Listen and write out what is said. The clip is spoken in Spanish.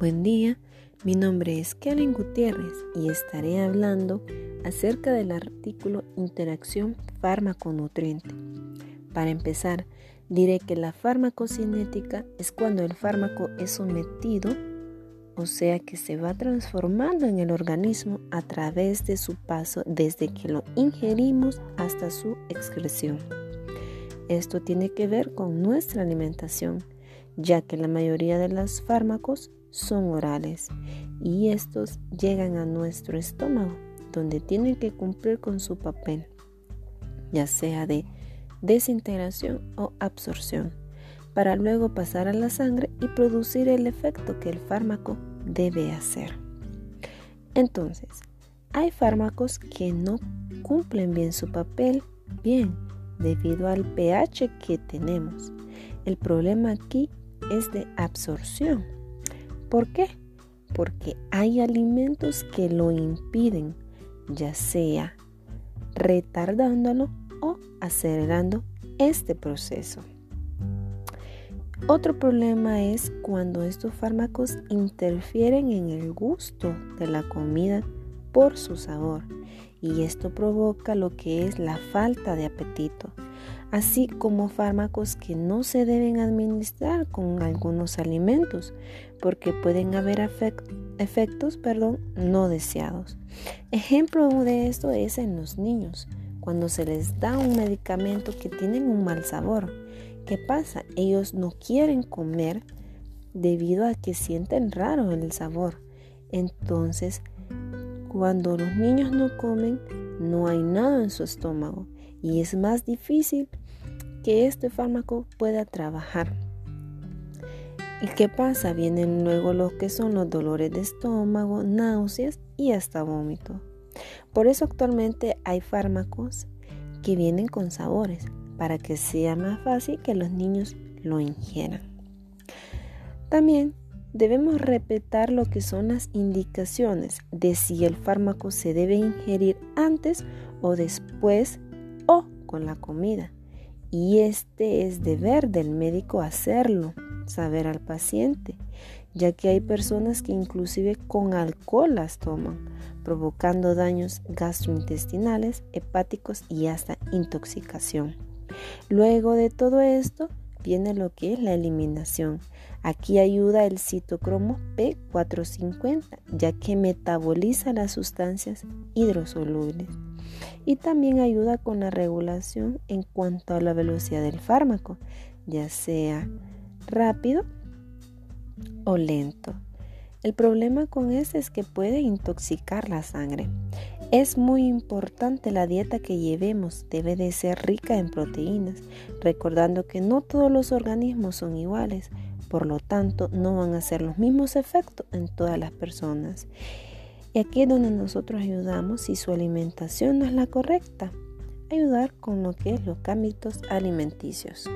Buen día, mi nombre es Kellen Gutiérrez y estaré hablando acerca del artículo Interacción fármaco-nutriente. Para empezar, diré que la farmacocinética es cuando el fármaco es sometido, o sea que se va transformando en el organismo a través de su paso desde que lo ingerimos hasta su excreción. Esto tiene que ver con nuestra alimentación, ya que la mayoría de los fármacos son orales y estos llegan a nuestro estómago, donde tienen que cumplir con su papel, ya sea de desintegración o absorción, para luego pasar a la sangre y producir el efecto que el fármaco debe hacer. Entonces, hay fármacos que no cumplen bien su papel bien debido al pH que tenemos. El problema aquí es de absorción ¿Por qué? Porque hay alimentos que lo impiden, ya sea retardándolo o acelerando este proceso. Otro problema es cuando estos fármacos interfieren en el gusto de la comida por su sabor y esto provoca lo que es la falta de apetito así como fármacos que no se deben administrar con algunos alimentos porque pueden haber efectos perdón, no deseados. Ejemplo de esto es en los niños, cuando se les da un medicamento que tiene un mal sabor. ¿Qué pasa? Ellos no quieren comer debido a que sienten raro el sabor. Entonces, cuando los niños no comen, no hay nada en su estómago y es más difícil que este fármaco pueda trabajar. ¿Y qué pasa? Vienen luego lo que son los dolores de estómago, náuseas y hasta vómito. Por eso actualmente hay fármacos que vienen con sabores para que sea más fácil que los niños lo ingieran. También debemos respetar lo que son las indicaciones de si el fármaco se debe ingerir antes o después o con la comida. Y este es deber del médico hacerlo, saber al paciente, ya que hay personas que inclusive con alcohol las toman, provocando daños gastrointestinales, hepáticos y hasta intoxicación. Luego de todo esto viene lo que es la eliminación. Aquí ayuda el citocromo P450, ya que metaboliza las sustancias hidrosolubles y también ayuda con la regulación en cuanto a la velocidad del fármaco, ya sea rápido o lento. El problema con este es que puede intoxicar la sangre. Es muy importante la dieta que llevemos, debe de ser rica en proteínas, recordando que no todos los organismos son iguales, por lo tanto no van a ser los mismos efectos en todas las personas. Y aquí es donde nosotros ayudamos si su alimentación no es la correcta. Ayudar con lo que es los ámbitos alimenticios.